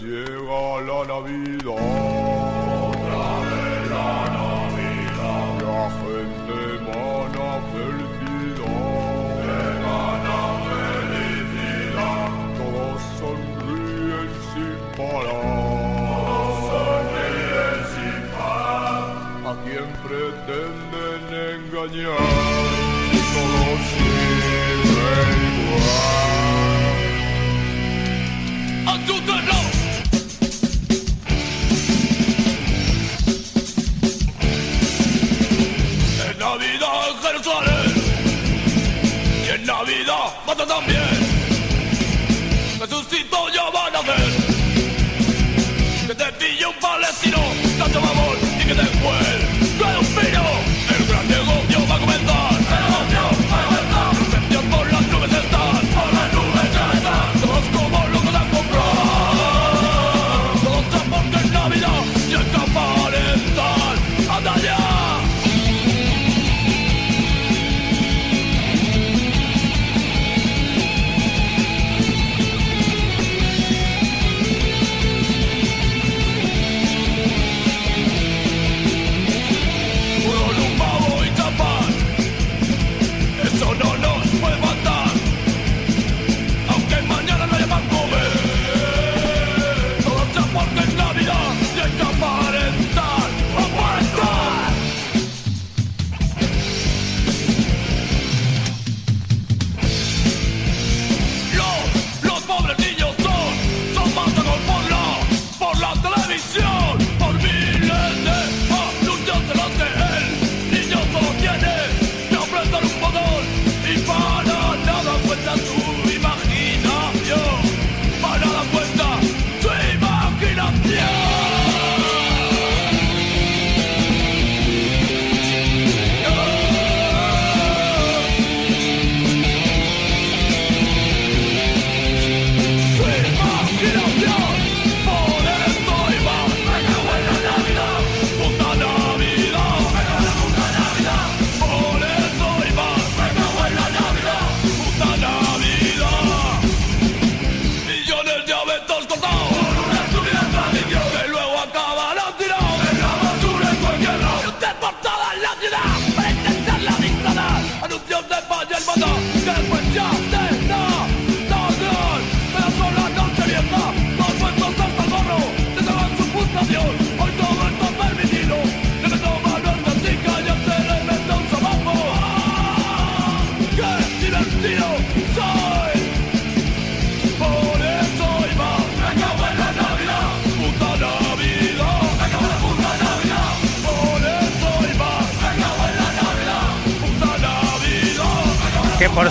llega la Navidad. Otra vez la Navidad. La gente emana felicidad. Emana felicidad. Todos sonríen sin parar. Todos sonríen sin parar. A quien pretenden engañar. Mata también. Jesucito ya va a nacer. Que te pille un palestino, canta amor y que después cae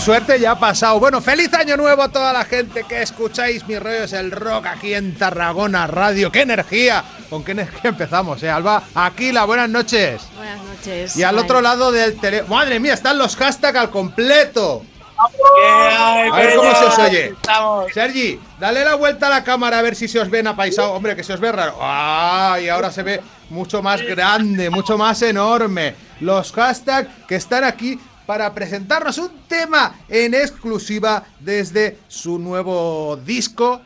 suerte ya ha pasado. Bueno, feliz año nuevo a toda la gente que escucháis mi rollo es el rock aquí en Tarragona Radio. ¡Qué energía! ¿Con qué energía empezamos, eh, Alba? Aquila, buenas noches. Buenas noches. Y al Ay, otro lado del tele... ¡Madre mía! Están los hashtags al completo. hay, A ver cómo se os oye. Estamos. Sergi, dale la vuelta a la cámara a ver si se os ven apaisado. Hombre, que se os ve raro. ¡Ah! Y ahora se ve mucho más grande, mucho más enorme. Los hashtags que están aquí para presentarnos un tema en exclusiva desde su nuevo disco.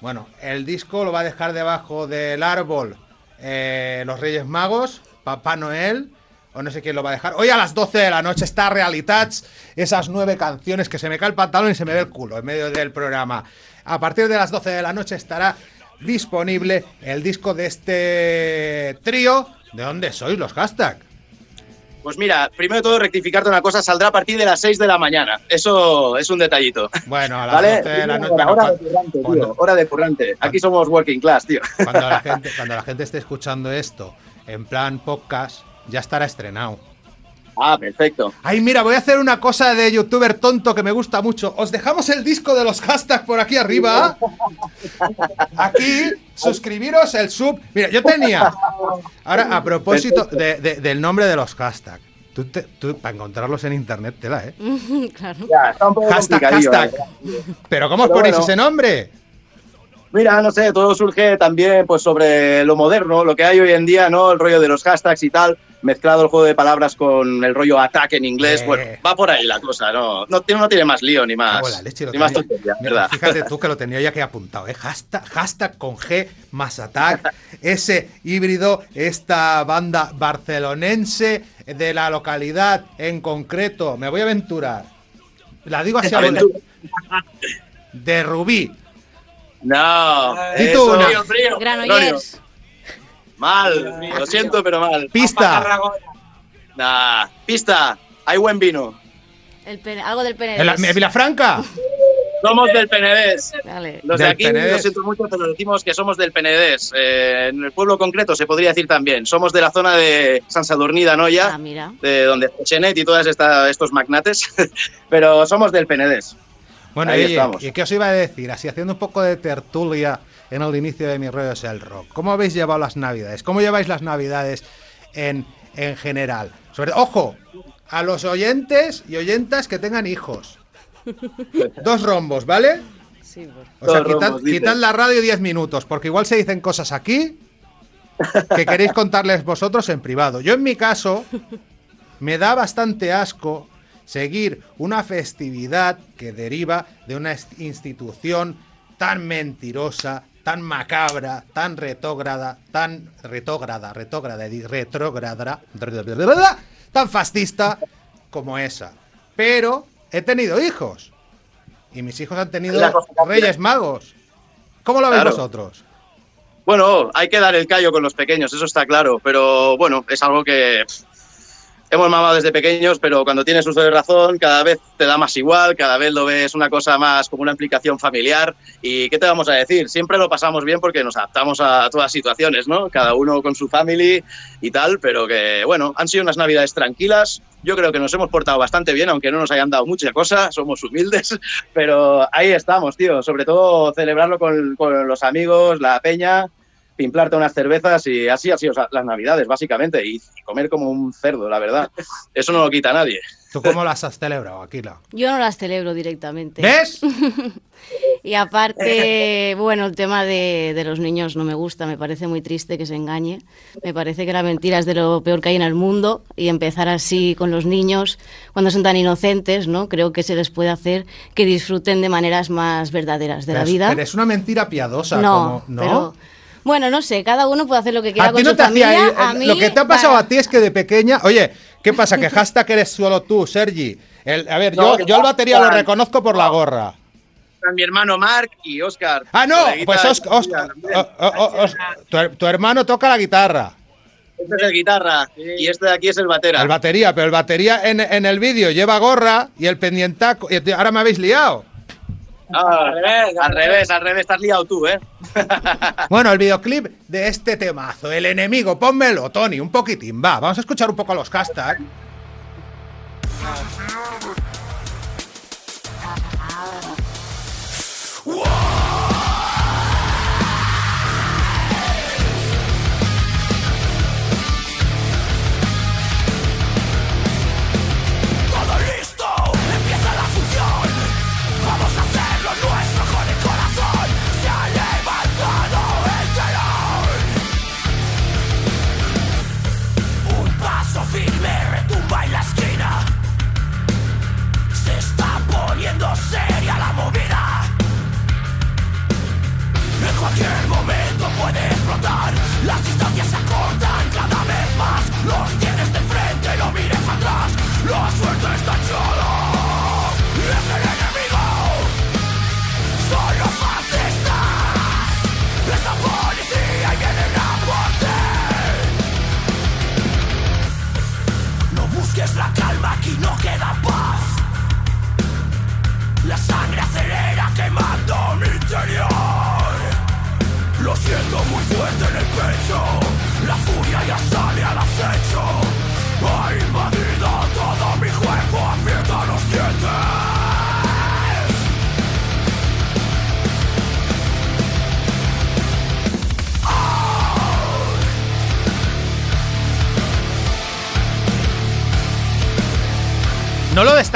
Bueno, el disco lo va a dejar debajo del árbol eh, los Reyes Magos, Papá Noel, o no sé quién lo va a dejar. Hoy a las 12 de la noche está Realitats, esas nueve canciones que se me cae el pantalón y se me ve el culo en medio del programa. A partir de las 12 de la noche estará disponible el disco de este trío. ¿De dónde sois los hashtags? Pues mira, primero de todo rectificarte una cosa, saldrá a partir de las 6 de la mañana. Eso es un detallito. Bueno, a las ¿Vale? 12 de la noche. Hora, hora de cu- currante, tío. cuando- Hora de currante. Aquí somos working class, tío. cuando la gente, cuando la gente esté escuchando esto en plan podcast, ya estará estrenado. Ah, perfecto. Ay, mira, voy a hacer una cosa de youtuber tonto que me gusta mucho. Os dejamos el disco de los hashtags por aquí arriba. Aquí, suscribiros el sub. Mira, yo tenía. Ahora, a propósito de- de- del nombre de los hashtags. Tú, te- tú, para encontrarlos en internet, tela, ¿eh? claro. Ya, está un poco Hashtag, hashtag. ¿eh? Pero ¿cómo os Pero ponéis bueno. ese nombre? Mira, no sé, todo surge también pues sobre lo moderno, lo que hay hoy en día, ¿no? El rollo de los hashtags y tal. mezclado el juego de palabras con el rollo attack en inglés. Eh. Bueno, va por ahí la cosa, ¿no? No, tiene- no tiene más lío ni más, leche, ni más tontería, Mira, ¿verdad? Fíjate tú que lo tenía ya que apuntado, ¿eh? Hashtag, hashtag con G más attack, ese híbrido, esta banda barcelonense de la localidad en concreto, me voy a aventurar. La digo así a Aventura. de Rubí. No, Di tú eso- una. Frío, frío. Granollers. Mal, lo siento, pero mal. Pista. Nah, pista, hay buen vino. El pene- algo del En la- Penedés. Vilafranca. Somos del Penedés. Los de aquí, Penedés. lo siento mucho, pero decimos que somos del Penedés. Eh, en el pueblo concreto se podría decir también. Somos de la zona de San Sadurní de Ah, Anoia, mira. de donde Chenet y todos estos magnates. pero somos del Penedés. Bueno, Ahí oye, estamos. ¿y qué os iba a decir? Así haciendo un poco de tertulia en el inicio de mi rollo es el rock. ¿Cómo habéis llevado las navidades? ¿Cómo lleváis las navidades en, en general? Sobre, ojo, a los oyentes y oyentas que tengan hijos. Dos rombos, ¿vale? Sí, pues. O sea, quitad, rombos, quitad la radio 10 minutos, porque igual se dicen cosas aquí que queréis contarles vosotros en privado. Yo en mi caso me da bastante asco seguir una festividad que deriva de una institución tan mentirosa, tan macabra, tan retógrada, tan retógrada, retógrada, retrógrada, tan fascista como esa. Pero he tenido hijos. Y mis hijos han tenido Reyes Magos. ¿Cómo lo veis Claro. vosotros? Bueno, hay que dar el callo con los pequeños, eso está claro. Pero bueno, es algo que hemos mamado desde pequeños, pero cuando tienes uso de razón, cada vez te da más igual, cada vez lo ves una cosa más como una implicación familiar. ¿Y qué te vamos a decir? Siempre lo pasamos bien porque nos adaptamos a todas situaciones, ¿no? Cada uno con su family y tal, pero que bueno, han sido unas navidades tranquilas. Yo creo que nos hemos portado bastante bien, aunque no nos hayan dado mucha cosa, somos humildes, pero ahí estamos, tío. Sobre todo celebrarlo con, con los amigos, la peña, pimplarte unas cervezas y así han sido las navidades, básicamente, y comer como un cerdo, la verdad. Eso no lo quita nadie. ¿Tú cómo las has celebrado, Aquila? Yo no las celebro directamente. ¿Ves? Y aparte, bueno, el tema de, de los niños no me gusta, me parece muy triste que se engañe. Me parece que la mentira es de lo peor que hay en el mundo y empezar así con los niños cuando son tan inocentes, ¿no? Creo que se les puede hacer que disfruten de maneras más verdaderas de la es- vida. Pero es una mentira piadosa, no, como, ¿no? pero bueno, no sé, cada uno puede hacer lo que quiera a con no su te hacía familia. ir- a eh, mí, lo que te ha pasado para- a ti es que de pequeña, oye, ¿qué pasa? Que hashtag eres solo tú, Sergi. El- a ver, No, yo, yo al batería lo reconozco por la gorra. Mi hermano Mark y Oscar. Ah, no, pues Oscar, Oscar- o- o- o- Os- tu, her- tu hermano toca la guitarra, Este es el guitarra y este de aquí es el batera. el batería, pero el batería en, en el vídeo lleva gorra y el pendientaco. Y ahora me habéis liado. Ah, al revés, al revés, al revés, estás liado tú, ¿eh? Bueno, el videoclip de este temazo, el enemigo, pónmelo, Tony, un poquitín, va, vamos a escuchar un poco los hashtags. En cualquier momento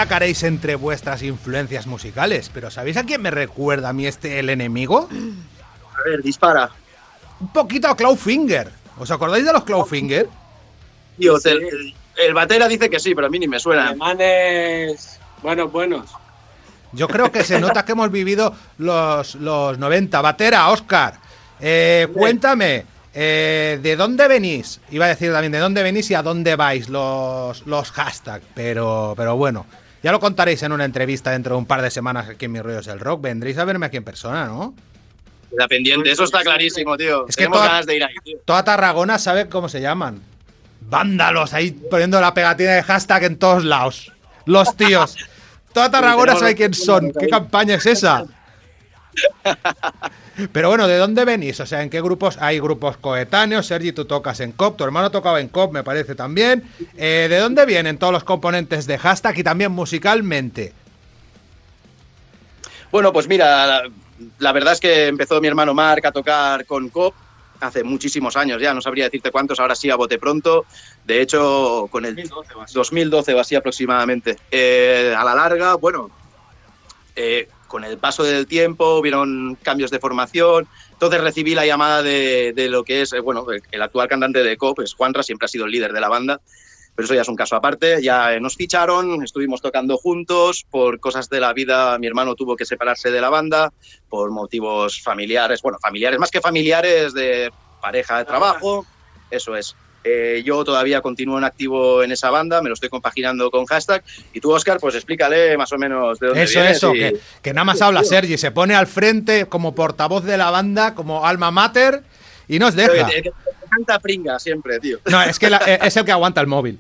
destacaréis entre vuestras influencias musicales, pero ¿sabéis a quién me recuerda a mí este el enemigo? A ver, dispara. Un poquito a Clawfinger. ¿Os acordáis de los Clawfinger? tío. Sí. El, el batera dice que sí, pero a mí ni me suena. Alemanes buenos, buenos. Yo creo que se nota que hemos vivido los, los 90. Batera, Oscar, eh, cuéntame, eh, ¿de dónde venís? Iba a decir también de dónde venís y a dónde vais los, los hashtags, pero, pero bueno, ya lo contaréis en una entrevista dentro de un par de semanas aquí en Mi Rollo es el Rock. Vendréis a verme aquí en persona, ¿no? La pendiente, eso está clarísimo, tío. Es que Tenemos toda- ganas de ir ahí, tío. Toda Tarragona sabe cómo se llaman. Vándalos ahí poniendo la pegatina de hashtag en todos lados. Los tíos. Toda Tarragona sabe quién son. ¿Qué campaña es esa? Pero bueno, ¿de dónde venís? O sea, ¿en qué grupos? Hay grupos coetáneos. Sergi, tú tocas en COP. Tu hermano tocaba en COP, me parece también. Eh, ¿De dónde vienen todos los componentes de hashtag y también musicalmente? Bueno, pues mira, la, verdad es que empezó mi hermano Marc a tocar con COP hace muchísimos años ya, no sabría decirte cuántos, ahora sí a bote pronto. De hecho, con el 2012 o así. 2012 o así aproximadamente. Eh, a la larga, bueno, eh, con el paso del tiempo hubieron cambios de formación. Entonces recibí la llamada de, de lo que es, eh, bueno, el, el actual cantante de COP, es Juanra, siempre ha sido el líder de la banda. Pero eso ya es un caso aparte. Ya eh, nos ficharon, estuvimos tocando juntos. Por cosas de la vida, mi hermano tuvo que separarse de la banda por motivos familiares. Bueno, familiares, más que familiares, de pareja de trabajo. Eso es. Eh, yo todavía continúo en activo en esa banda, me lo estoy compaginando con hashtag. Y tú, Oscar, pues explícale más o menos de dónde Eso, vienes eso, y- que, que nada más habla Sergi. Se pone al frente como portavoz de la banda, como alma mater, y nos deja. Que canta pringa siempre, tío. No, es que la- eh, es el que aguanta el móvil.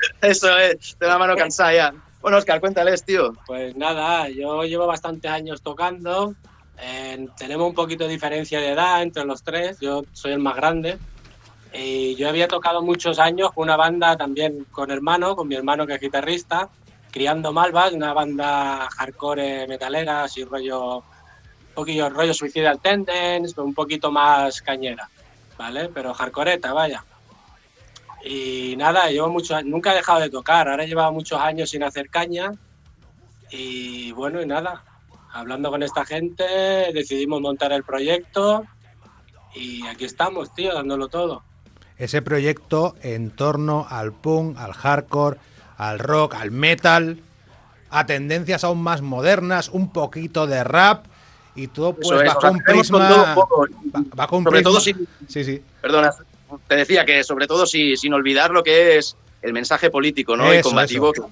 Eso es, de la mano cansada ya. Bueno, Oscar, cuéntales, tío. Pues nada, yo llevo bastantes años tocando. eh, tenemos un poquito de diferencia de edad entre los tres. Yo soy el más grande. Y yo había tocado muchos años con una banda también con hermano, con mi hermano que es guitarrista, Criando Malvas, una banda hardcore metalera, así rollo, un poquillo rollo Suicidal Tendencies, pero un poquito más cañera, ¿vale? Pero hardcoreta, vaya. Y nada, llevo muchos nunca he dejado de tocar, ahora llevaba muchos años sin hacer caña. Y bueno, y nada, hablando con esta gente, decidimos montar el proyecto y aquí estamos, tío, dándolo todo. Ese proyecto en torno al punk, al hardcore, al rock, al metal, a tendencias aún más modernas, un poquito de rap y todo pues es, bajo un con prisma. todo un bajo Sobre prisma- todo si- Sí, sí. Perdona, te decía que sobre todo si, sin olvidar lo que es el mensaje político ¿no? y Eso, combativo, que,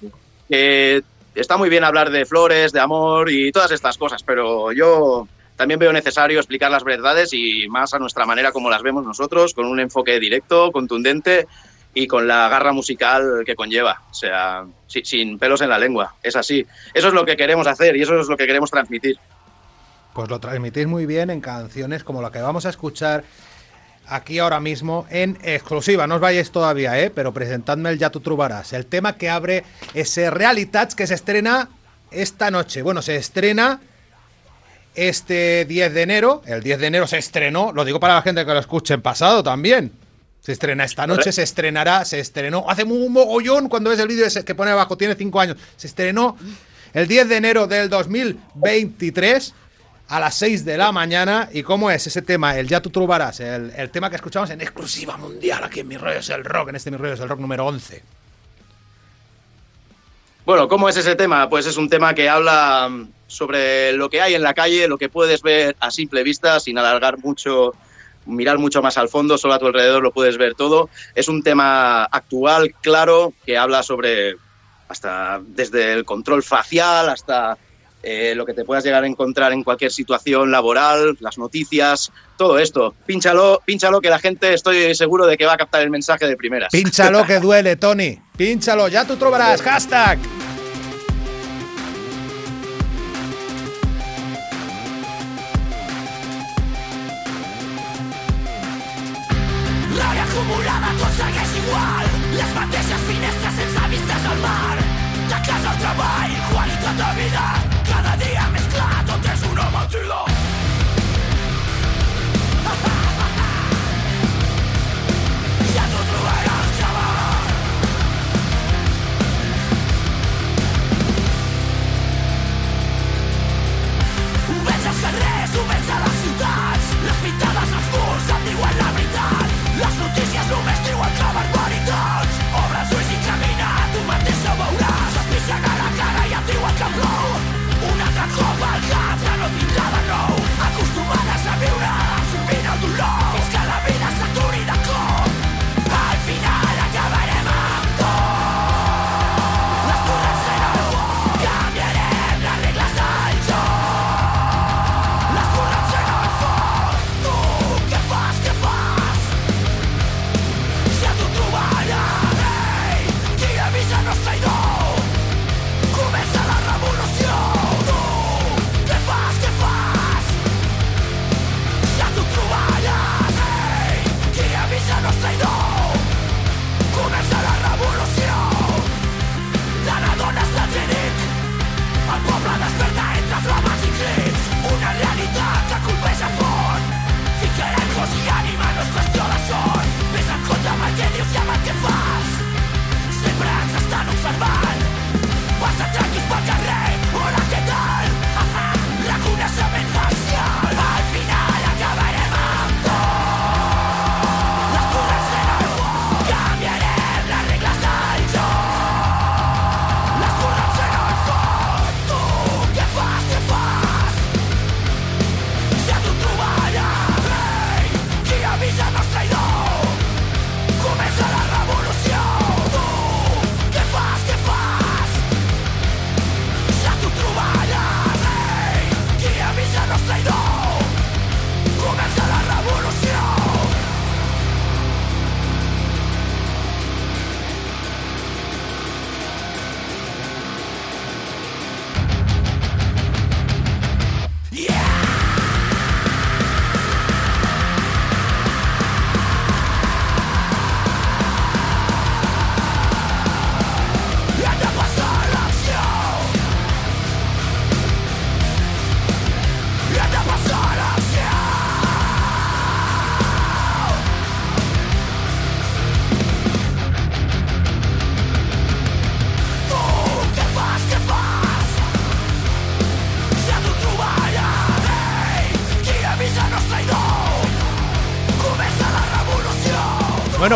que está muy bien hablar de flores, de amor y todas estas cosas, pero yo también veo necesario explicar las verdades y más a nuestra manera como las vemos nosotros, con un enfoque directo, contundente y con la garra musical que conlleva, o sea, si- sin pelos en la lengua, es así. Eso es lo que queremos hacer y eso es lo que queremos transmitir. Pues lo transmitís muy bien en canciones como la que vamos a escuchar aquí ahora mismo en exclusiva. No os vayáis todavía, ¿eh? pero presentadme el Ya tú trubarás, el tema que abre ese Realitats que se estrena esta noche. Bueno, se estrena este 10 de enero. El 10 de enero se estrenó, lo digo para la gente que lo escuche en pasado también. Se estrena esta noche, se estrenará, se estrenó hace un mogollón cuando ves el vídeo que pone abajo, tiene 5 años. Se estrenó el 10 de enero del 2023 a las 6 de la mañana. ¿Y cómo es ese tema? El Ya tú trubarás, el, el tema que escuchamos en exclusiva mundial aquí en Mi Rollo es el Rock, en este Mi Rollo es el Rock número 11. Bueno, ¿cómo es ese tema? Pues es un tema que habla mm, sobre lo que hay en la calle, lo que puedes ver a simple vista, sin alargar mucho, mirar mucho más al fondo, solo a tu alrededor lo puedes ver todo. Es un tema actual, claro, que habla sobre hasta desde el control facial hasta eh, lo que te puedas llegar a encontrar en cualquier situación laboral, las noticias, todo esto. Pínchalo, pínchalo que la gente estoy seguro de que va a captar el mensaje de primeras. Pínchalo que duele, Tony. Pínchalo, ya tú trobarás. Hashtag. Acumulada tot segueix igual Les mateixes finestres sense vistes al mar De casa al treball, qualitat vida. Cada dia més clar, tot una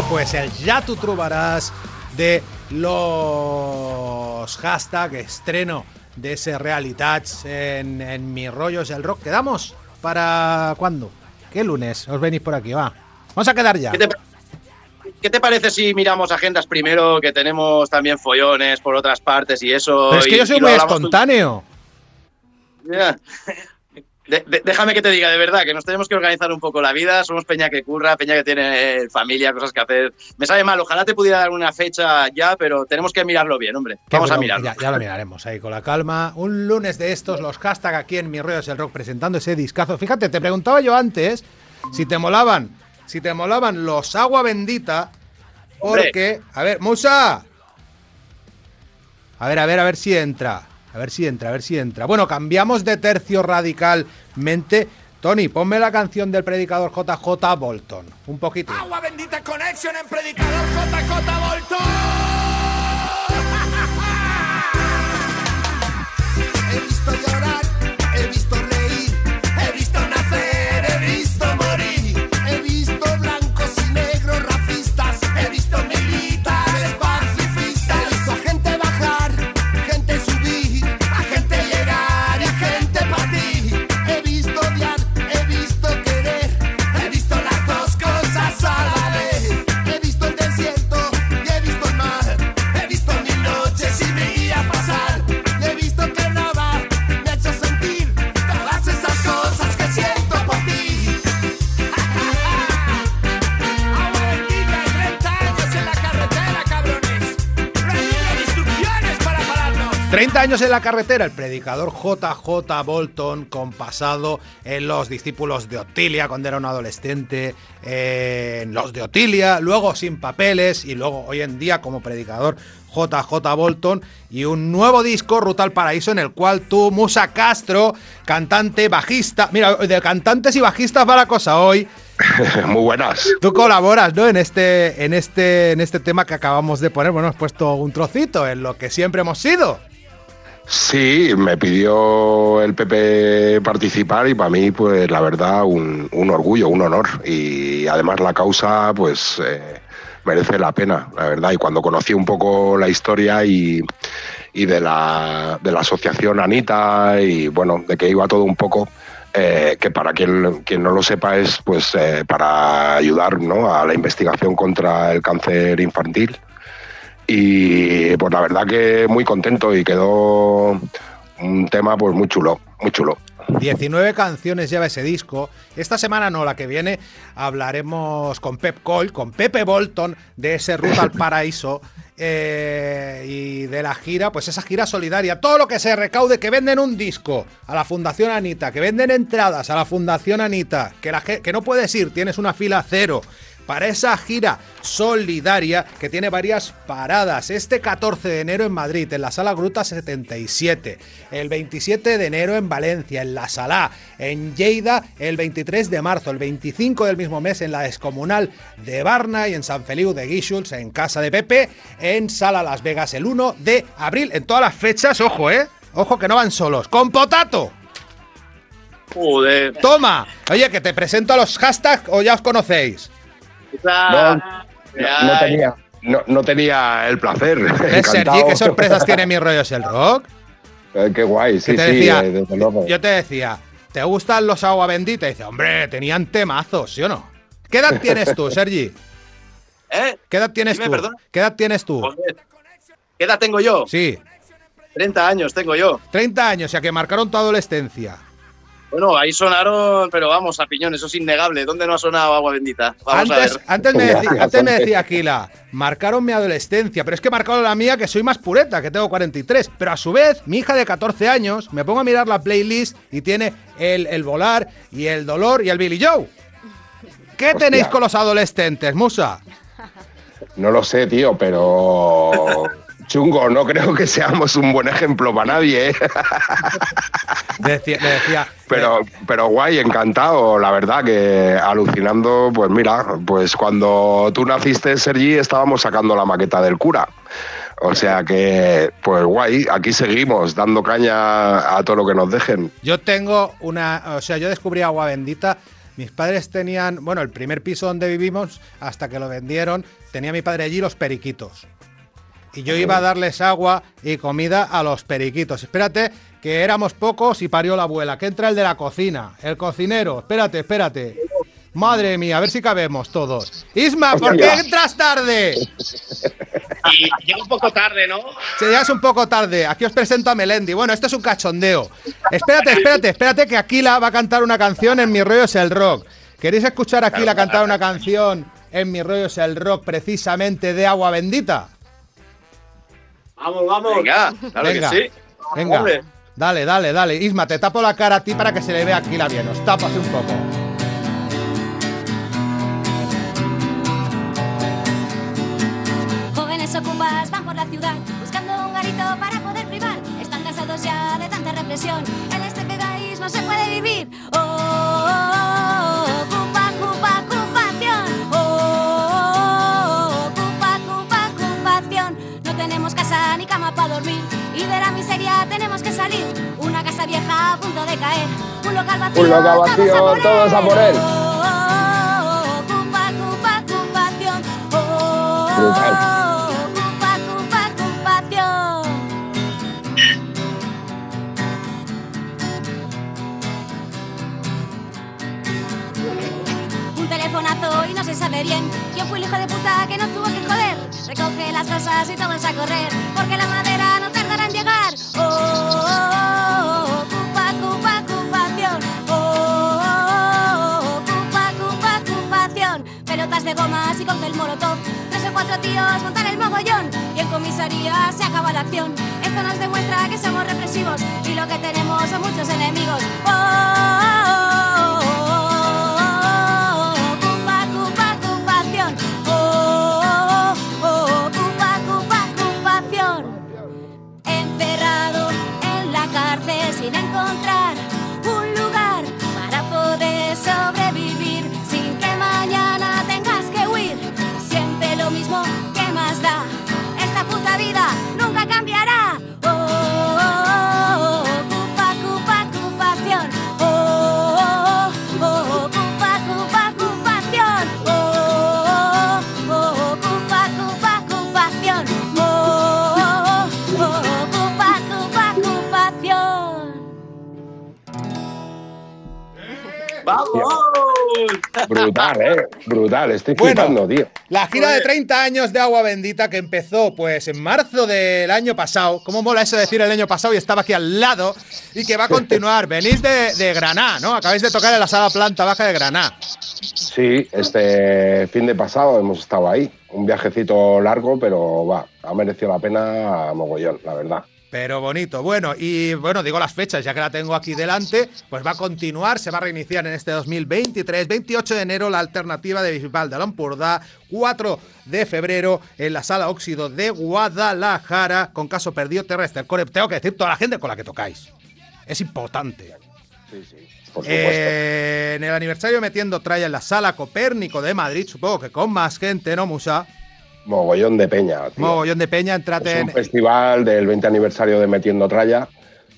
Bueno, pues el ya tú trobarás de los hashtag estreno de ese Realitats en, en Mi Rollos el Rock. ¿Quedamos para cuándo? ¿Qué lunes? Os venís por aquí, va. Vamos a quedar ya. ¿Qué te, qué te parece si miramos agendas primero, que tenemos también follones por otras partes y eso? Pero es que y- yo soy muy hablamos tú- espontáneo. Ya. De- de- déjame que te diga de verdad que nos tenemos que organizar un poco la vida. Somos peña que curra, peña que tiene eh, familia, cosas que hacer. Me sabe mal, ojalá te pudiera dar una fecha ya, pero tenemos que mirarlo bien, hombre. Vamos a mirarlo. Ya, ya lo miraremos ahí con la calma. Un lunes de estos, los hashtag aquí en Mi Rollos el Rock presentando ese discazo. Fíjate, te preguntaba yo antes si te molaban, si te molaban los agua bendita, porque, a ver, Musa. A ver, a ver, a ver si entra. A ver si entra, a ver si entra. Bueno, cambiamos de tercio radicalmente. Tony, ponme la canción del predicador JJ Bolton. Un poquito. Agua bendita conexión en predicador JJ Bolton. He visto llorar, he visto 30 años en la carretera, el predicador JJ Bolton, compasado en los discípulos de Otilia cuando era un adolescente, en los de Otilia, luego sin papeles y luego hoy en día como predicador JJ Bolton y un nuevo disco, Ruta al Paraíso, en el cual tú, Musa Castro, cantante, bajista, mira, de cantantes y bajistas va la cosa hoy. Muy buenas. Tú colaboras, ¿no? En este, en este, en este tema que acabamos de poner. Bueno, has puesto un trocito en lo que siempre hemos sido. Sí, me pidió el PP participar y para mí, pues la verdad, un, orgullo, un honor. Y además la causa, pues eh, merece la pena, la verdad. Y cuando conocí un poco la historia y, de, la, de la asociación Anita y bueno, de que iba todo un poco, eh, que para quien, quien no lo sepa es pues eh, para ayudar ¿no? a la investigación contra el cáncer infantil. Y pues la verdad que muy contento y quedó un tema pues muy chulo, muy chulo. 19 canciones lleva ese disco. Esta semana no, la que viene hablaremos con Pep Cole, con Pepe Bolton de ese Ruta al Paraíso eh, y de la gira, pues esa gira solidaria. Todo lo que se recaude, que venden un disco a la Fundación Anita, que venden entradas a la Fundación Anita, que, la, que no puedes ir, tienes una fila cero. Para esa gira solidaria que tiene varias paradas. Este 14 de enero en Madrid, en la Sala Gruta 77. El 27 de enero en Valencia, en la Sala. En Lleida, el 23 de marzo. El 25 del mismo mes en la Descomunal de Barna y en San Feliu de Guíxols, en Casa de Pepe. En Sala Las Vegas, el 1 de abril. En todas las fechas, ojo, ¿eh? Ojo que no van solos. ¡Con potato! Joder. Toma. Oye, que te presento a los hashtags o ya os conocéis. No, no, no tenía, no, no tenía el placer. ¿Ves, Sergi? ¿Qué sorpresas tiene mi rollos el rock? Eh, Qué guay, sí, sí, decía, eh, desde luego. yo te decía, ¿te gustan los agua bendita? Y dice, hombre, tenían temazos, ¿sí o no? ¿Qué edad tienes tú, Sergi? ¿Eh? ¿Qué edad tienes Dime, tú? perdón. ¿Qué edad tienes tú? Joder. ¿Qué edad tengo yo? Sí, 30 años tengo yo. 30 años, ya que marcaron tu adolescencia. Bueno, ahí sonaron, pero vamos, a piñón, eso es innegable. ¿Dónde no ha sonado agua bendita? Vamos a Antes, ver. antes, me decía, antes me decía Aquila, marcaron mi adolescencia, pero es que marcaron la mía, que soy más pureta, que tengo 43. Pero a su vez, mi hija de 14 años, me pongo a mirar la playlist y tiene el, el volar y el dolor y el Billy Joe. ¿Qué tenéis con los adolescentes, Musa? No lo sé, tío, pero chungo, no creo que seamos un buen ejemplo para nadie. ¿eh? Decía, le decía, Pero, pero guay, encantado, la verdad que alucinando, pues mira, pues cuando tú naciste, Sergi, estábamos sacando la maqueta del cura. O sea que, pues guay, aquí seguimos dando caña a todo lo que nos dejen. Yo tengo una. O sea, yo descubrí agua bendita. Mis padres tenían, bueno, el primer piso donde vivimos, hasta que lo vendieron, tenía mi padre allí los periquitos. Y yo iba a darles agua y comida a los periquitos. Espérate, que éramos pocos y parió la abuela. Que entra el de la cocina, el cocinero. Espérate, espérate. Madre mía, a ver si cabemos todos. Isma, ¿por qué entras tarde? Y llega un poco tarde, ¿no? Se llegas un poco tarde. Aquí os presento a Melendi. Bueno, esto es un cachondeo. Espérate, espérate, espérate que Aquila va a cantar una canción en Mi rollo es el rock. ¿Queréis escuchar a Aquila cantar una canción en Mi rollo es el rock precisamente de Agua Bendita? Vamos, vamos. Venga, claro Venga. que sí. Venga, Hombre. dale, dale, dale. Isma, te tapo la cara a ti para que se le vea a Aquila bien. Os tapo así un poco. Jóvenes ocupas van por la ciudad buscando un garito para poder privar. Están cansados ya de tanta represión. En este país no se puede vivir. Y de la miseria tenemos que salir. Una casa vieja a punto de caer. Un local vacío, Un local vacío, todos a por él. Oh, oh, Brutal. telefonazo y no se sabe bien quién fue el hijo de puta que nos tuvo que joder. Recoge las cosas y todos a correr, porque la madera no tardará de gomas y con el molotov. Tres o cuatro tíos montan el mogollón y en comisaría se acaba la acción. Esto nos demuestra que somos represivos y lo que tenemos son muchos enemigos. Oh, oh, oh, oh, oh, ocupa, ocupa, ocupación. Oh, oh, oh, ocupa, ocupa, ocupación. Encerrado en la cárcel sin encontrar Brutal, ¿eh? Brutal, estoy Bueno. flipando, tío. La gira de 30 años de Agua Bendita que empezó pues en marzo del año pasado. ¿Cómo mola eso de decir el año pasado y estaba aquí al lado? Y que va a continuar. Venís de, de Granada, ¿no? Acabáis de tocar en la sala planta baja de Granada. Sí, este fin de pasado hemos estado ahí. Un viajecito largo, pero va, ha merecido la pena a mogollón, la verdad. Pero bonito. Bueno, y bueno, digo las fechas, ya que la tengo aquí delante, pues va a continuar, se va a reiniciar en este 2023, 28 de enero la alternativa de Bisbal de Lampurdá, 4 de febrero en la Sala Óxido de Guadalajara, con caso perdido terrestre. Tengo que decir toda la gente con la que tocáis. Es importante. Sí, sí. Eh, en el aniversario metiendo tralla en la Sala Copérnico de Madrid, supongo que con más gente, ¿no, Musa? Mogollón de peña, tío. Mogollón de peña, entrate Es un en... festival del 20 aniversario de Metiendo Tralla,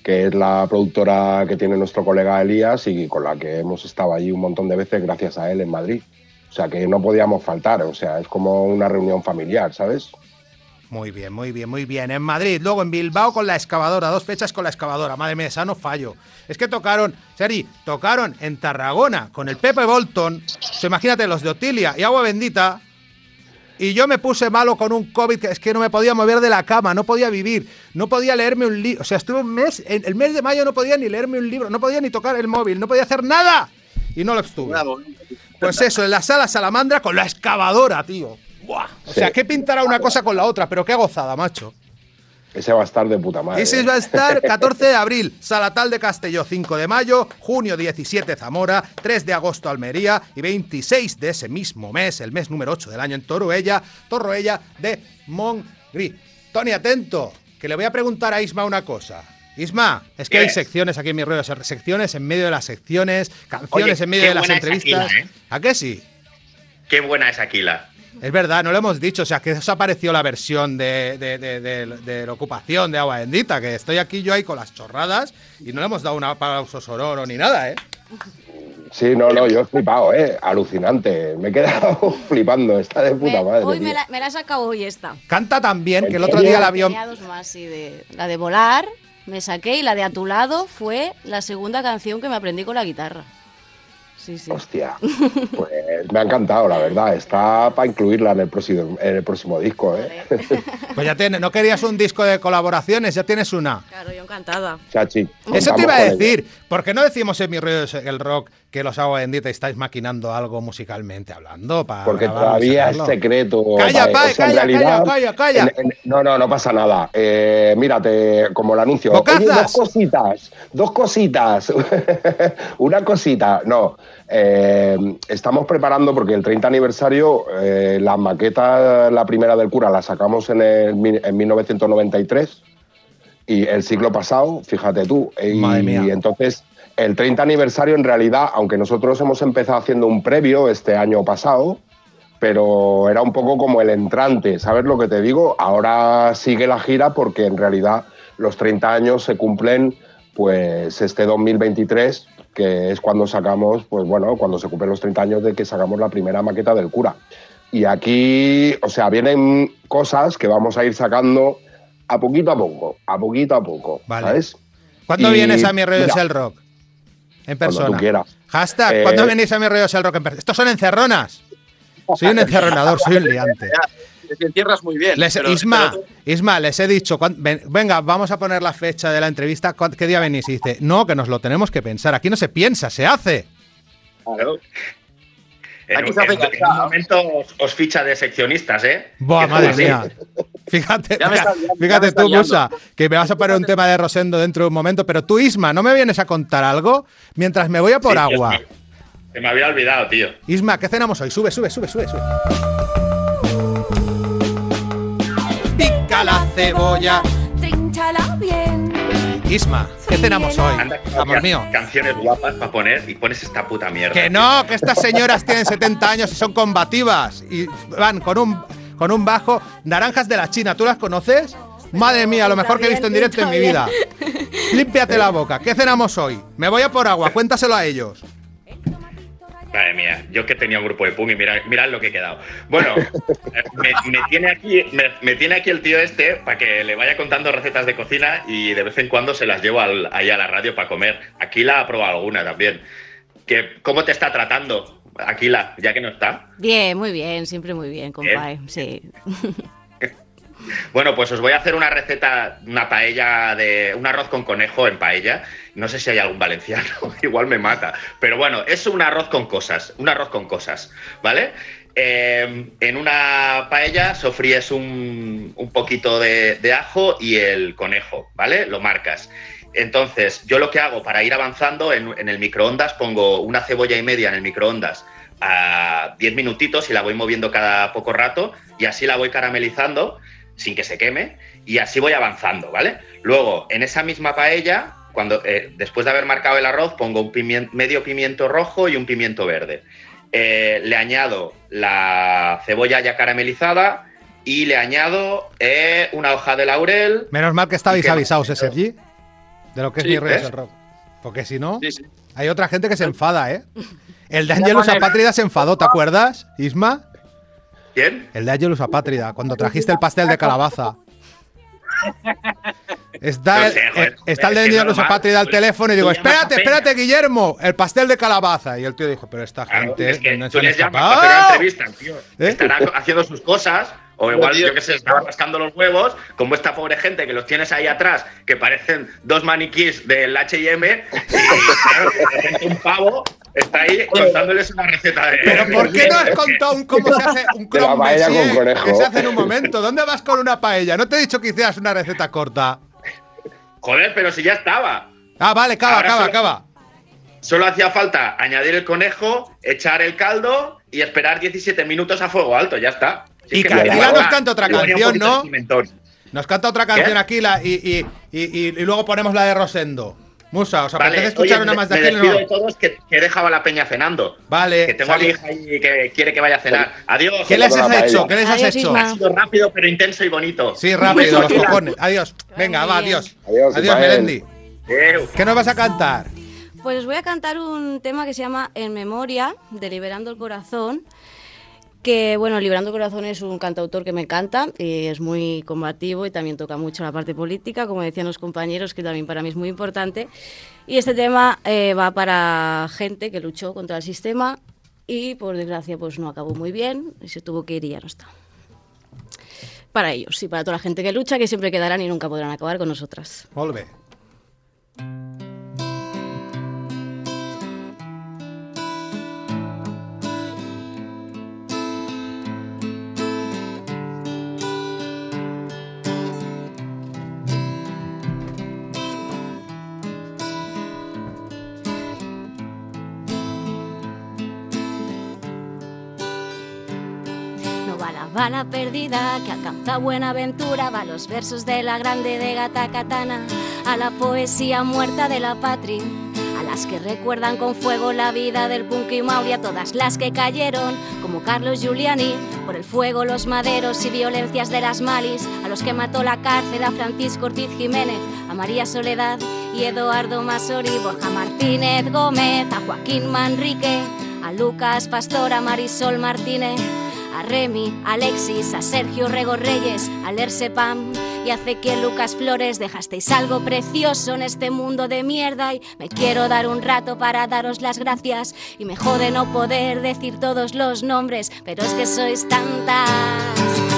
que es la productora que tiene nuestro colega Elías y con la que hemos estado allí un montón de veces gracias a él en Madrid. O sea que no podíamos faltar, o sea, es como una reunión familiar, ¿sabes? Muy bien, muy bien, muy bien. En Madrid, luego en Bilbao con la excavadora, dos fechas con la excavadora. Madre mía, esa no fallo. Es que tocaron, Seri, tocaron en Tarragona con el Pepe Bolton. Sea, imagínate, los de Otilia y Agua Bendita. Y yo me puse malo con un COVID que es que no me podía mover de la cama, no podía vivir, no podía leerme un libro. O sea, estuve un mes, en el mes de mayo no podía ni leerme un libro, no podía ni tocar el móvil, no podía hacer nada. Y no lo estuve. Bravo. Pues eso, en la sala Salamandra con la excavadora, tío. Buah. O sea, Sí. ¿qué pintará una cosa con la otra? Pero qué gozada, macho. Ese va a estar de puta madre. Ese ¿eh? va a estar 14 de abril, Salatal de Castelló, 5 de mayo, junio 17 Zamora, 3 de agosto Almería y 26 de ese mismo mes, el mes número 8 del año en Toruella, Torroella de Montgrí. Tony, atento, que le voy a preguntar a Isma una cosa. Isma, es que hay secciones aquí en mi rollo, secciones en medio de las secciones, canciones Oye, en medio qué de las entrevistas. Aquila, ¿eh? ¿A qué sí? Qué buena es Aquila. Es verdad, no lo hemos dicho. O sea, que os apareció la versión de, de, de- de- de la ocupación de agua bendita. Que estoy aquí yo ahí con las chorradas y no le hemos dado un aplauso sonoro ni nada, ¿eh? Sí, no, no, yo he flipado, ¿eh? Alucinante. Me he quedado flipando. Está de puta Me- madre. hoy me la, me la he sacado hoy esta. Canta tan bien que el ¿En otro día la vio. Más, de, la de volar me saqué y la de a tu lado fue la segunda canción que me aprendí con la guitarra. Sí, sí. Hostia. Pues me ha encantado, la verdad. Está para incluirla en el próximo, en el próximo disco, ¿eh? Pues ya tienes, no querías un disco de colaboraciones, ya tienes una. Claro, yo encantada. Chachi. Eso te iba a decir. ¿Por qué no decimos en mi rollo el rock que los hago bendita y estáis maquinando algo musicalmente hablando? Para Porque y todavía es secreto. Calla, vale. pa, O sea, calla, realidad, calla, calla, calla. en- en- no, no, no pasa nada. Eh, mírate, como el anuncio. Oye, dos cositas, dos cositas. Una cosita. No, eh, estamos preparando porque el 30 aniversario, eh, la maqueta, la primera del cura, la sacamos en, el, en 1993 y el siglo pasado, fíjate tú. Y, Madre mía. entonces, el 30 aniversario, en realidad, aunque nosotros hemos empezado haciendo un previo este año pasado, pero era un poco como el entrante, ¿sabes lo que te digo? Ahora sigue la gira porque en realidad los 30 años se cumplen pues este 2023, que es cuando sacamos, pues bueno, cuando se cumplen los 30 años de que sacamos la primera maqueta del cura. Y aquí, o sea, vienen cosas que vamos a ir sacando a poquito a poco, a poquito a poco, Vale. ¿sabes? ¿Cuándo Y, vienes a mi mira, el rock? En Cuando persona. tú quieras. Hashtag, Eh, ¿cuándo venís a mi rollo es el rock en persona? Estos son encerronas. Soy un encerronador, soy un liante. Te encierras muy bien. Les- pero- Isma, pero- Isma, les he dicho, ven- venga, vamos a poner la fecha de la entrevista. ¿cuán- ¿Qué día venís? Y dice, no, que nos lo tenemos que pensar. Aquí no se piensa, se hace. Claro. En, Aquí se hace en- en un momento os, os ficha de seccionistas, ¿eh? Buah, madre así. mía. Fíjate, Ya está liando, fíjate tú. Musa, que me vas a poner un tema de Rosendo dentro de un momento. Pero tú, Isma, ¿no me vienes a contar algo? Mientras me voy a por Sí, agua. Dios. Se me había olvidado, tío. Isma, ¿qué cenamos hoy? Sube, sube, sube, sube, sube. Pica la cebolla. Trínchala bien. Isma, ¿qué cenamos hoy? Anda, Amor mío. Canciones guapas para poner y pones esta puta mierda. Que no, que estas señoras tienen 70 años y son combativas. Y van con un, con un bajo. Naranjas de la China, ¿tú las conoces? Madre mía, lo mejor que he visto en directo en mi vida. Límpiate la boca. ¿Qué cenamos hoy? Me voy a por agua, cuéntaselo a ellos. Madre mía, yo que tenía un grupo de punk y mirad, mirad lo que he quedado. Bueno, eh, me, me tiene aquí, me, me tiene aquí el tío este para que le vaya contando recetas de cocina y de vez en cuando se las llevo al- ahí a la radio para comer. Aquila ha probado alguna también. Que, ¿Cómo te está tratando, Aquila, ya que no está? Bien, muy bien, siempre muy bien, compadre. Sí. Bueno, pues os voy a hacer una receta, una paella de. un arroz con conejo en paella. No sé si hay algún valenciano, igual me mata. Pero bueno, es un arroz con cosas, un arroz con cosas, ¿vale? Eh, en una paella sofríes un, un poquito de, de ajo y el conejo, ¿vale? Lo marcas. Entonces, yo lo que hago para ir avanzando en, en el microondas, pongo una cebolla y media en el microondas a 10 minutitos y la voy moviendo cada poco rato y así la voy caramelizando sin que se queme y así voy avanzando, ¿vale? Luego, en esa misma paella, cuando eh, después de haber marcado el arroz, pongo un pimien- medio pimiento rojo y un pimiento verde. Eh, le añado la cebolla ya caramelizada y le añado eh, una hoja de laurel. Menos mal que estabais avisados, ¿eh, Sergi? De lo que es Sí, mi ¿ves? el rock. Porque si no, Sí, sí. hay otra gente que se enfada, ¿eh? El de Angelus Apátrida se enfadó, ¿te acuerdas, Isma? ¿Quién? El de Angelus Apátrida, cuando trajiste el pastel de calabaza. Está, el, eh, está el de Angelus. Apátrida al teléfono y digo, espérate, espérate, Guillermo, el pastel de calabaza. Y el tío dijo, pero esta Claro, gente es que no tú les llamas para hacer una entrevista, tío. ¿Eh? Estará haciendo sus cosas. O igual, yo que sé, estaba rascando los huevos, como esta pobre gente que los tienes ahí atrás, que parecen dos maniquís del HM, y claro, un pavo está ahí contándoles una receta de. Pero ¿por qué no has contado un cómo se hace un conejo. que se hace en un momento? ¿Dónde vas con una paella? No te he dicho que hicieras una receta corta. Joder, pero si ya estaba. Ah, vale, acaba, Ahora acaba, solo- acaba. Solo hacía falta añadir el conejo, echar el caldo y esperar 17 minutos a fuego alto, ya está. Y me igual. nos canta otra canción, ¿no? Nos canta otra canción ¿Qué? aquí la- y, y, y, y- y luego ponemos la de Rosendo. Musa, ¿os Vale, apetece escuchar oye, una más de me Aquila? despido No? de todos que, que he dejado a la peña cenando. Vale, Que tengo a mi hija ahí que quiere que vaya a cenar. Adiós. ¿Qué les has hecho? ¿Qué les has Adiós, hecho? Isma. Ha sido rápido pero intenso y bonito. Sí, rápido, los cojones. Adiós. Venga, va, adiós. Adiós, Adiós. Melendi. ¿Qué nos vas a cantar? Pues os voy a cantar un tema que se llama En Memoria, de Liberando el Corazón. Que bueno, Liberando el Corazón es un cantautor que me encanta y es muy combativo y también toca mucho la parte política, como decían los compañeros, que también para mí es muy importante. Y este tema eh, va para gente que luchó contra el sistema y por desgracia pues no acabó muy bien y se tuvo que ir y ya no está. Para ellos y para toda la gente que lucha, que siempre quedarán y nunca podrán acabar con nosotras. Molt va la perdida que alcanza buena aventura, va los versos de la grande de Gata Katana, a la poesía muerta de la patria, a las que recuerdan con fuego la vida del punk y Mauri, a todas las que cayeron, como Carlos Giuliani, por el fuego, los maderos y violencias de las malis, a los que mató la cárcel, a Francisco Ortiz Jiménez, a María Soledad y Eduardo Masori, Borja Martínez Gómez, a Joaquín Manrique, a Lucas Pastor, a Marisol Martínez, a Remy, a Alexis, a Sergio Rego Reyes, a Lerse Pam y a Ezequiel Lucas Flores. Dejasteis algo precioso en este mundo de mierda y me quiero dar un rato para daros las gracias. Y me jode no poder decir todos los nombres, pero es que sois tantas.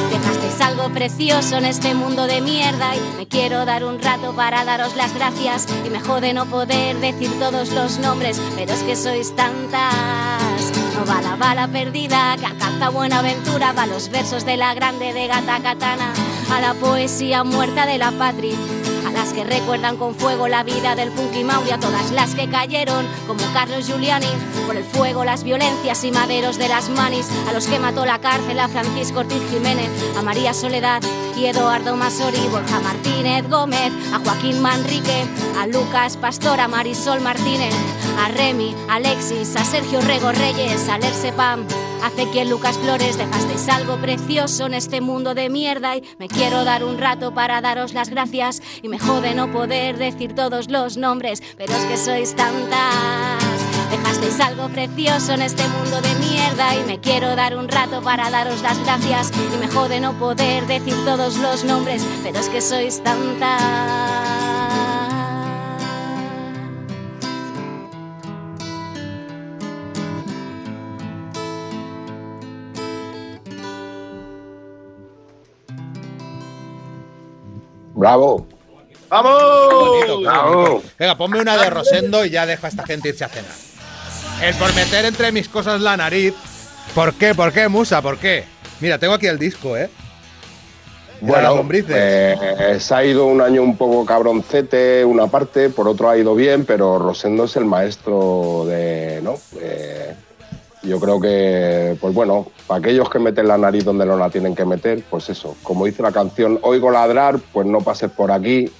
Dejasteis algo precioso en este mundo de mierda y me quiero dar un rato para daros las gracias. Y me jode no poder decir todos los nombres, pero es que sois tantas. No va la bala perdida que alcanza buena aventura, va los versos de la grande de Gata Katana, a la poesía muerta de la patria. Las que recuerdan con fuego la vida del punk y a todas las que cayeron, como Carlos Giuliani, por el fuego, las violencias y maderos de las manis, a los que mató la cárcel, a Francisco Ortiz Jiménez, a María Soledad y Eduardo Masori, Borja Martínez Gómez, a Joaquín Manrique, a Lucas Pastor, a Marisol Martínez, a Remy, a Alexis, a Sergio Rego Reyes, a Lerse Pam, a Ezequiel Lucas Flores, dejasteis algo precioso en este mundo de mierda y me quiero dar un rato para daros las gracias y me jode no poder decir todos los nombres, pero es que sois tantas. Dejasteis algo precioso en este mundo de mierda y me quiero dar un rato para daros las gracias y me jode no poder decir todos los nombres, pero es que sois tantas. Bravo. ¡Vamos! Bonito, Bravo. Venga, ponme una de Rosendo y ya dejo a esta gente irse a cenar. El por meter entre mis cosas la nariz. ¿Por qué? ¿Por qué, Musa? ¿Por qué? Mira, tengo aquí el disco, ¿eh? Bueno, eh, se ha ido un año un poco cabroncete, una parte, por otro ha ido bien, pero Rosendo es el maestro de, ¿no? Eh, yo creo que, pues bueno, para aquellos que meten la nariz donde no la tienen que meter, pues eso, como dice la canción, oigo ladrar, pues no pases por aquí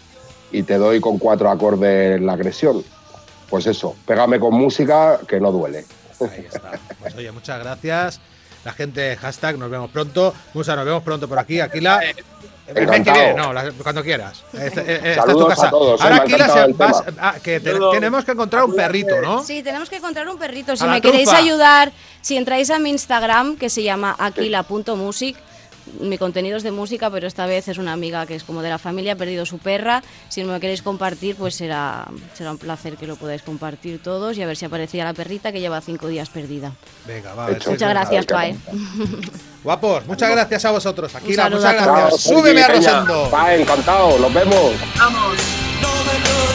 y te doy con cuatro acordes la agresión. Pues eso, pégame con música que no duele. Ahí está. Pues oye, muchas gracias. La gente de hashtag, nos vemos pronto. Musa, nos vemos pronto por aquí. Aquila. El mes que Encantado. viene, no, la- cuando quieras. Este- eh, esta es tu casa. a todos, eh, Ahora Aquila se vas- ah, que te- tenemos que encontrar un perrito, ¿no? Sí, tenemos que encontrar un perrito. Si me queréis ayudar, si entráis a mi Instagram, que se llama aquila.music, mi contenido es de música, pero esta vez es una amiga que es como de la familia, ha perdido su perra. Si me lo queréis compartir, pues será, será un placer que lo podáis compartir todos y a ver si aparecía la perrita que lleva cinco días perdida. Venga, va. Muchas gracias, Pae. Guapos, muchas gracias a vosotros. Saludo muchas gracias. Chao, Súbeme a. Rosendo. Encantado, nos vemos. No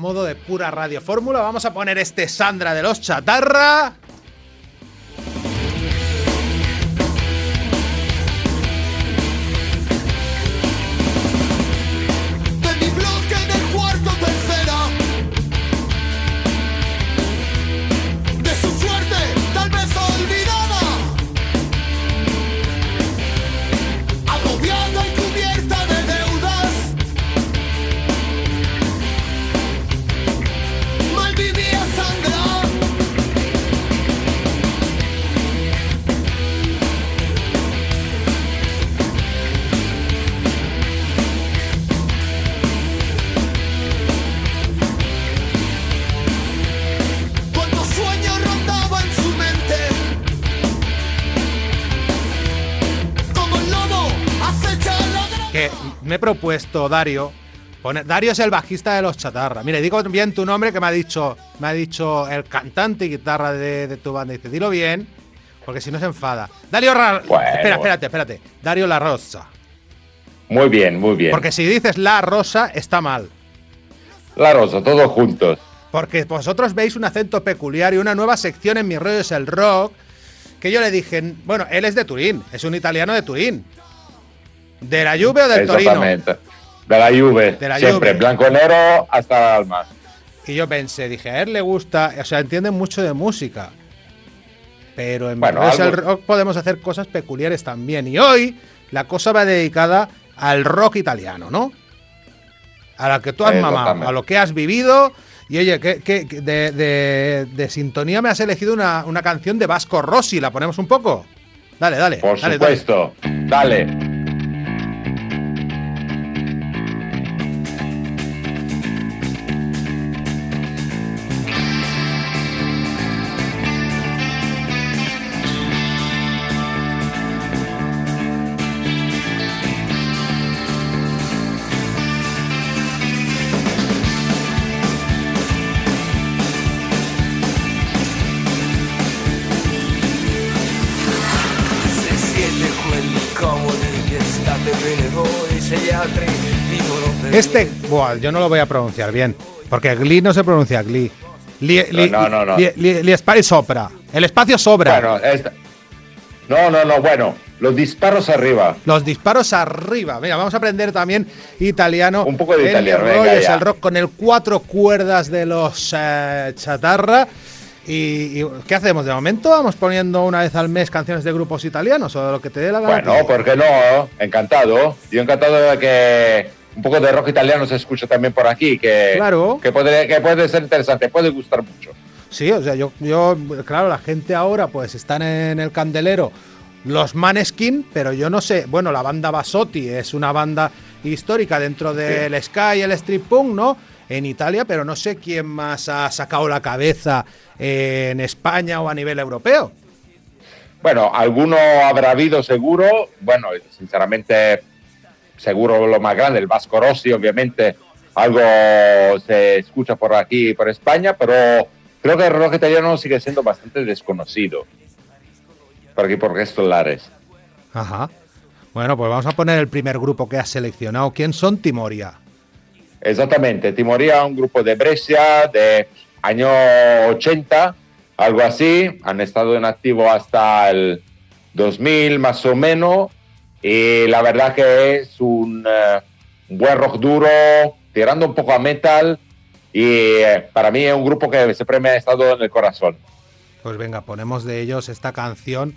modo de pura radio fórmula, vamos a poner este Sandra de los Chatarra. Propuesto, Dario. poner- Dario es el bajista de los Chatarra. Mire, digo bien tu nombre que me ha dicho, me ha dicho el cantante y guitarra de, de tu banda. Dice, dilo bien, porque si no se enfada. Dario Ra- Bueno. Espera, espérate, espérate. Dario La Rosa. Muy bien, muy bien. Porque si dices La Rosa, está mal. La Rosa, todos juntos. Porque vosotros veis un acento peculiar y una nueva sección en Mi rollo es el rock. Que yo le dije, bueno, él es de Turín, es un italiano de Turín. ¿De la Juve o del Torino? Exactamente. De la Juve. De la Siempre, Juve. blanco-negro hasta el alma. Y yo pensé, dije, a él le gusta, o sea, entiende mucho de música. Pero en Bueno, el algo- rock podemos hacer cosas peculiares también. Y hoy la cosa va dedicada al rock italiano, ¿no? A la que tú has mamado, a lo que has vivido. Y oye, que, de, de- de sintonía me has elegido una, una canción de Vasco Rossi. ¿La ponemos un poco? Dale, dale. Por dale, supuesto. Dale. Este, buah, yo no lo voy a pronunciar bien. Porque Glee no se pronuncia Glee. Li, li- No, no, no. li- li- sopra. El espacio sobra. Bueno, esta- No, no, no, bueno. Los disparos arriba. Los disparos arriba. Mira, vamos a aprender también italiano. Un poco de El italiano, rollo es el rock con el cuatro cuerdas de los eh, chatarra. Y, y ¿qué hacemos de momento? Vamos poniendo una vez al mes canciones de grupos italianos o de lo que te dé la gana. Bueno. ¿por qué no? Encantado. Yo encantado de que un poco de rock italiano se escucha también por aquí, que, Claro. que, puede, que puede ser interesante, puede gustar mucho. Sí, o sea, yo, yo, claro, la gente ahora pues están en el candelero los Maneskin, pero yo no sé, bueno, la banda Basotti es una banda histórica dentro del Sky y el Street Punk, ¿no? En Italia, pero no sé quién más ha sacado la cabeza en España o a nivel europeo. Bueno, alguno habrá habido seguro. Bueno, sinceramente, seguro lo más grande, el Vasco Rossi, obviamente, algo se escucha por aquí por España, pero creo que el rock italiano sigue siendo bastante desconocido. Por aquí, por estos lares. Ajá. Bueno, pues vamos a poner el primer grupo que has seleccionado. ¿Quién son Timoria? Exactamente, Timoría, un grupo de Brescia de año 80, algo así. Han estado en activo hasta el 2000 más o menos. Y la verdad que es un eh, buen rock duro, tirando un poco a metal. Y eh, para mí es un grupo que siempre me ha estado en el corazón. Pues venga, ponemos de ellos esta canción.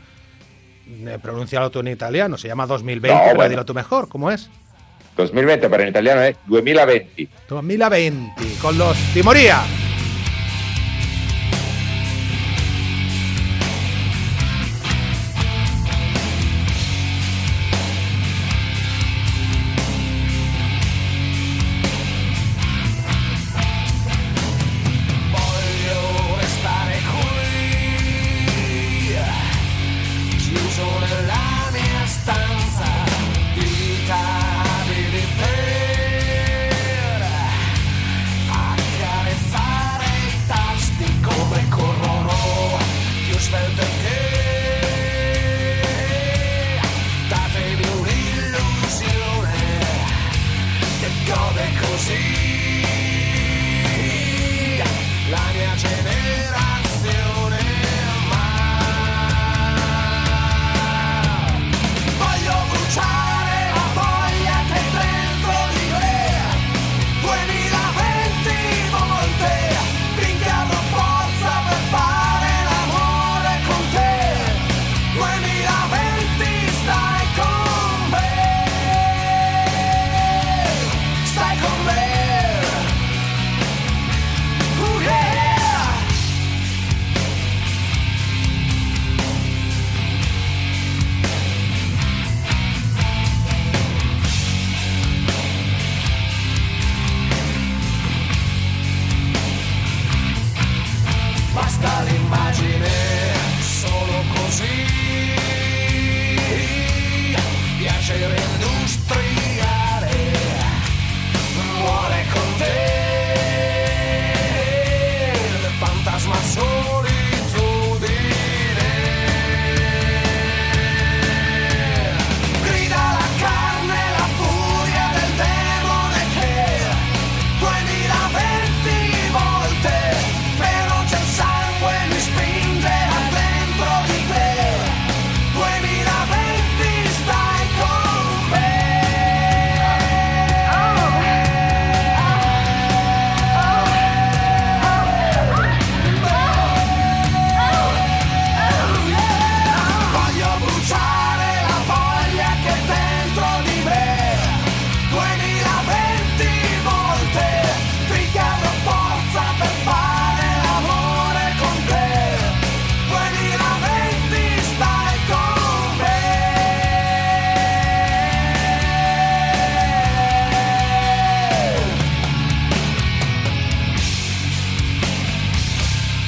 Eh, Pronúncialo tú en italiano, se llama 2020, No, pero bueno. dilo tú mejor, ¿cómo es? 2020, pero en italiano es 2020. 2020, con los Timoría.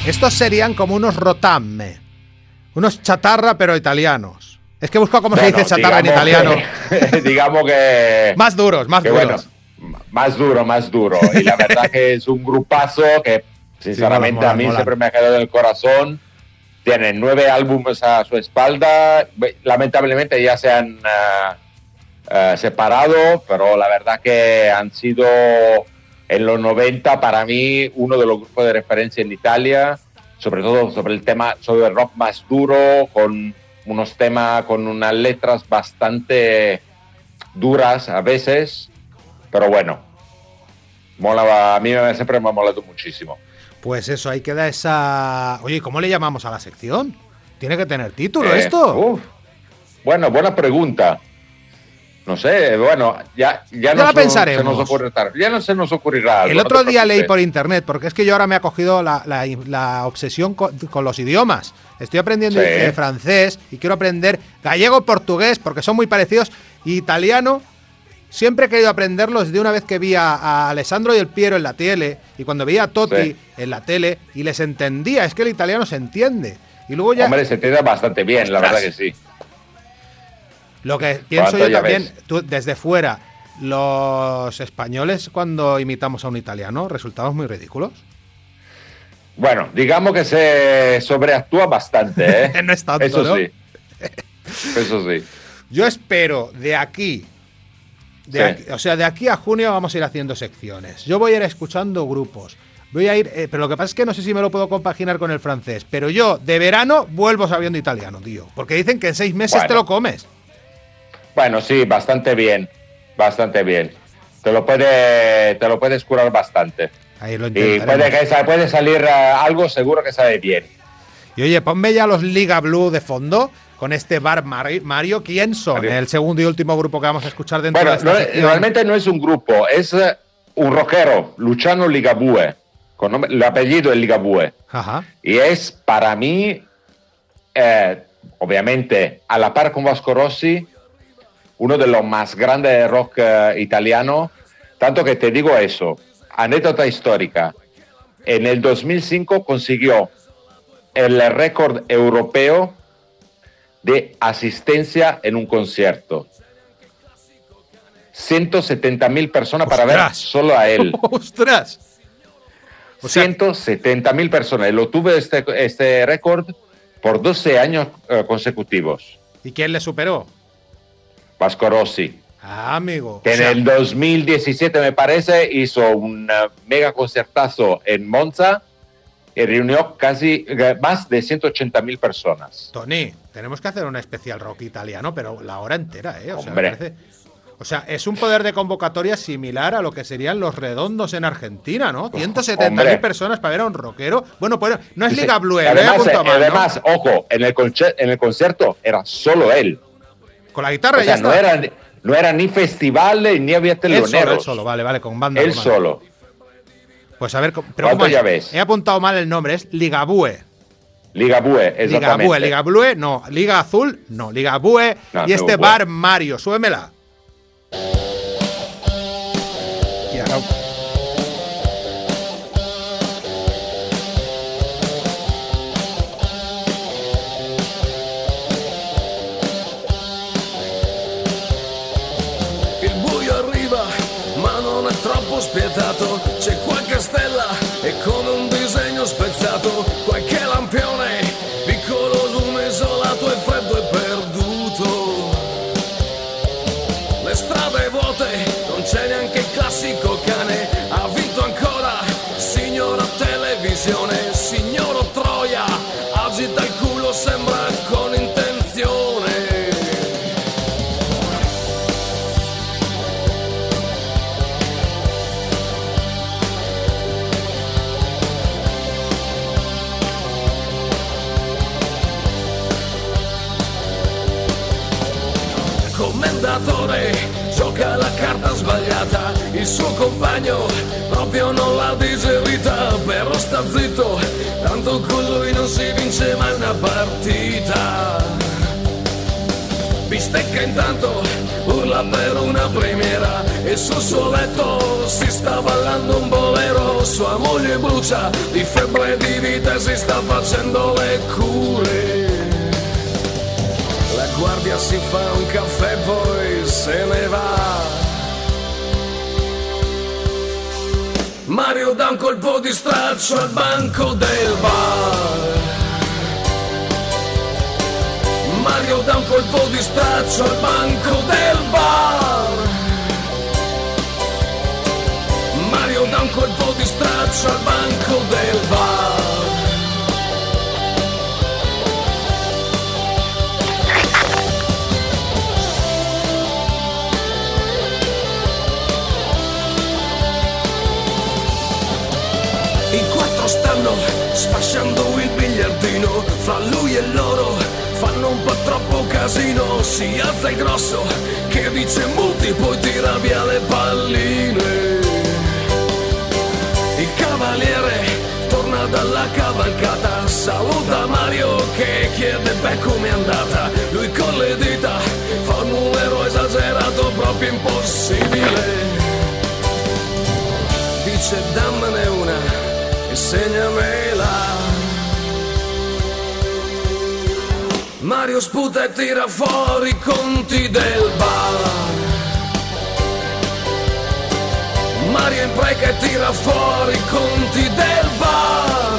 Estos serían como unos rotamme. Unos chatarra, pero italianos. Es que busco cómo se dice chatarra en italiano. que- digamos que. Más duros, más duros. bueno, más duro, más duro. Y la verdad que es un grupazo que, sinceramente, a mí siempre me ha quedado en el corazón. Tienen nueve álbumes a su espalda. Lamentablemente ya se han ah, ah, separado, pero la verdad que han sido en los 90 para mí uno de los grupos de referencia en Italia, sobre todo sobre el tema, sobre el rock más duro, con unos temas, con unas letras bastante duras a veces, pero bueno, mola, a mí me- siempre me ha molado muchísimo. Pues eso, ahí queda esa. Oye, ¿cómo le llamamos a la sección? Tiene que tener título Eh, esto. uf. Bueno, buena pregunta. No sé, bueno, ya, ya, Ya no la se- pensaremos. Se nos ocurre ya no se nos ocurrirá. algo, El otro día leí por internet, porque es que yo ahora me ha cogido la, la- la obsesión con, con los idiomas. Estoy aprendiendo Sí. eh, francés y quiero aprender gallego, portugués, porque son muy parecidos, y italiano. Siempre he querido aprenderlos de una vez que vi a, a Alessandro y el Piero en la tele, y cuando veía a Totti Sí. en la tele, y les entendía. Es que el italiano se entiende. Y luego ya. Hombre, se entiende bastante bien, la verdad que sí. Lo que pienso ¿Cuánto yo también, tú, desde fuera, los españoles cuando imitamos a un italiano resultamos muy ridículos. Bueno, digamos que se sobreactúa bastante, ¿eh? No es tanto, Eso ¿no? sí. Eso sí. Yo espero de aquí, de Sí. aquí- o sea, de aquí a junio vamos a ir haciendo secciones. Yo voy a ir escuchando grupos. Voy a ir, eh, pero lo que pasa es que no sé si me lo puedo compaginar con el francés. Pero yo de verano vuelvo sabiendo italiano, tío, porque dicen que en seis meses Bueno. te lo comes. Bueno, sí, bastante bien. Bastante bien. Te lo puede, te lo puedes curar bastante. Ahí lo Y puede, que puede salir eh, algo seguro que sabe bien. Y oye, ponme ya los Liga Blue de fondo con este bar Mari- Mario. ¿Quién son? Mario. El segundo y último grupo que vamos a escuchar dentro Bueno, de esta no- sección. realmente no es un grupo, es eh, un rockero, Luciano Ligabue. Con nombre- el apellido es Ligabue. Ajá. Y es para mí, eh, obviamente, a la par con Vasco Rossi, uno de los más grandes de rock eh, italiano. Tanto que te digo eso, anécdota histórica. En el 2005 consiguió el récord europeo de asistencia en un concierto. 170 mil personas para ver solo a él. ¡Ostras! O sea, 170 mil personas. Lo tuve este, este récord por 12 años eh, consecutivos. ¿Y quién le superó? Vasco Rossi, Ah, amigo. que O sea, en el 2017, me parece, hizo un eh, mega concertazo en Monza y reunió casi eh, más de 180 mil personas. Tony, tenemos que hacer un especial rock italiano, pero la hora entera, ¿eh? O sea, Hombre. me parece- o sea, es un poder de convocatoria similar a lo que serían los redondos en Argentina, ¿no? 170.000 hombre. personas para ver a un rockero. Bueno, pues no es Liga Blue, ¿eh? además, eh, mal, ¿no? además, ojo, en el, en el concierto era solo él. Con la guitarra O sea, ya no está. era, no era ni festivales ni había él solo, teloneros. él solo, vale, vale, con banda. Él con banda. solo. Pues a ver, ¿cómo- pero ¿Cuánto ¿cómo es? ya ves? He apuntado mal el nombre, es Ligabue. Ligabue, Liga exactamente. Bue, Liga Blue, no. Liga Azul, no. Liga Bue No, y este Bue. bar Mario. Súbemela. Spietato. C'è qualche stella e come un disegno spezzato. Qualche il suo compagno proprio non l'ha digerita però sta zitto tanto con lui non si vince mai una partita. Bistecca intanto urla per una premiera il suo suo letto si sta ballando un bolero. Sua moglie brucia di febbre e di vita e si sta facendo le cure. La guardia si fa un caffè poi se ne va Mario dà un colpo di straccio al banco del bar. Mario dà un colpo di straccio al banco del bar. Mario dà un colpo di straccio al banco del bar stanno sfasciando il biliardino. Fra lui e loro fanno un po' troppo casino. Si alza il grosso che dice multi poi tira via le palline. Il cavaliere torna dalla cavalcata. Saluta Mario che chiede beh com'è andata? Lui con le dita fa un numero esagerato proprio impossibile. Dice dammene una e segnamela Mario sputa e tira fuori i conti del bar. Mario impreca e tira fuori i conti del bar.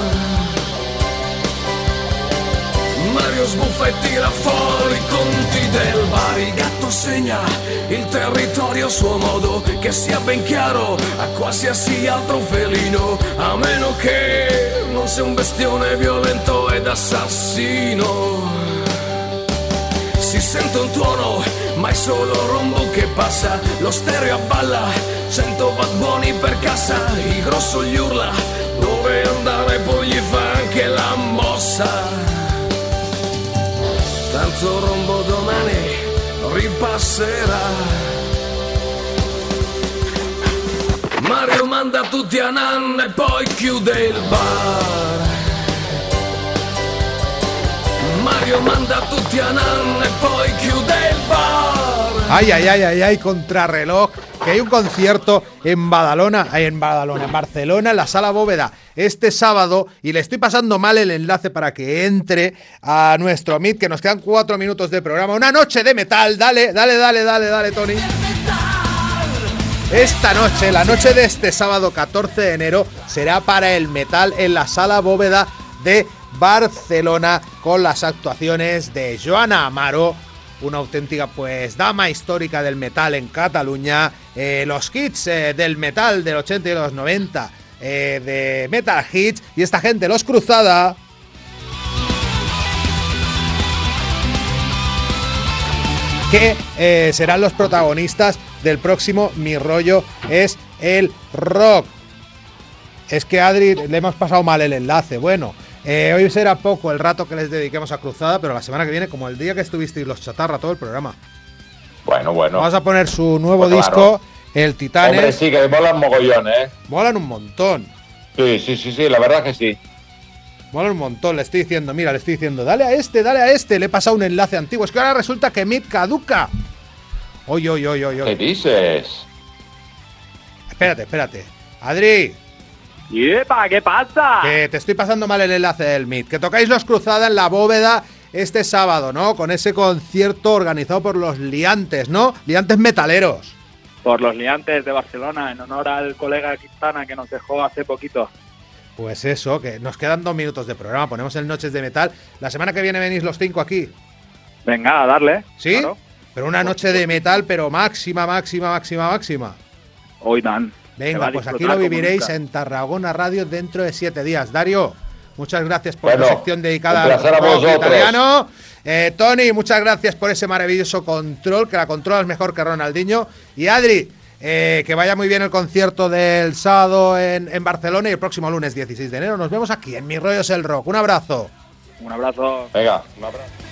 Mario sbuffa e tira fuori i conti del bar. Il gatto segna il territorio a suo modo Che sia ben chiaro a qualsiasi altro felino A meno che non sia un bestione violento ed assassino si sente un tuono, ma è solo rombo che passa. Lo stereo abballa, cento watt buoni per cassa. Il grosso gli urla, dove andare poi Mario manda tutti a nanna e poi chiude il bar. Mario manda tutti a nanna e poi chiude il bar. Ay, ay, ay, ay, ay, contrarreloj. Que hay un concierto en Badalona, en Badalona, en Barcelona, en la Sala Bóveda, este sábado. Y le estoy pasando mal el enlace para que entre a nuestro Meet, que nos quedan cuatro minutos de programa. Una noche de metal. Dale, dale, dale, dale, dale, Tony. Esta noche, la noche de este sábado 14 de enero, será para el metal en la Sala Bóveda de Barcelona con las actuaciones de Joana Amaro, una auténtica pues dama histórica del metal en Cataluña, eh, los hits eh, del metal del 80 y los 90 eh, de Metal Hits y esta gente, los Cruzada. que eh, serán los protagonistas del próximo Mi Rollo es el Rock. Es que Adri le hemos pasado mal el enlace. Bueno, eh, hoy será poco el rato que les dediquemos a Cruzada, pero la semana que viene, como el día que estuvisteis los chatarra, todo el programa. Bueno, bueno. Vamos a poner su nuevo disco, El Titanes. Hombre, sí, que molan mogollón, ¿eh? Molan un montón. Sí, sí, sí, sí, la verdad que sí. Mola un montón, le estoy diciendo, mira, le estoy diciendo, dale a este, dale a este, le he pasado un enlace antiguo. Es que ahora resulta que Mid caduca. Oye, oye, oye, oye. ¿Qué dices? Espérate, espérate. Adri, ¡Yepa! ¿Qué pasa? que te estoy pasando mal el enlace del Mid. Que tocáis los Cruzada en la bóveda este sábado, ¿no? Con ese concierto organizado por los liantes, ¿no? Liantes metaleros. Por los liantes de Barcelona, en honor al colega Quintana que nos dejó hace poquito. Pues eso, que nos quedan dos minutos de programa. Ponemos el Noches de Metal. La semana que viene venís los cinco aquí. Venga, a darle. ¿Sí? Claro. Pero una noche de metal, pero máxima, máxima, máxima, máxima. Hoy dan. Venga, pues aquí lo viviréis en Tarragona Radio dentro de siete días. Dario, muchas gracias por Bueno, la sección dedicada al rock italiano. Eh, Tony, muchas gracias por ese maravilloso control, que la controlas mejor que Ronaldinho. Y Adri, eh, que vaya muy bien el concierto del sábado en, en Barcelona y el próximo lunes 16 de enero nos vemos aquí en Mi Rollo es el Rock. Un abrazo. Un abrazo. Venga, un abrazo.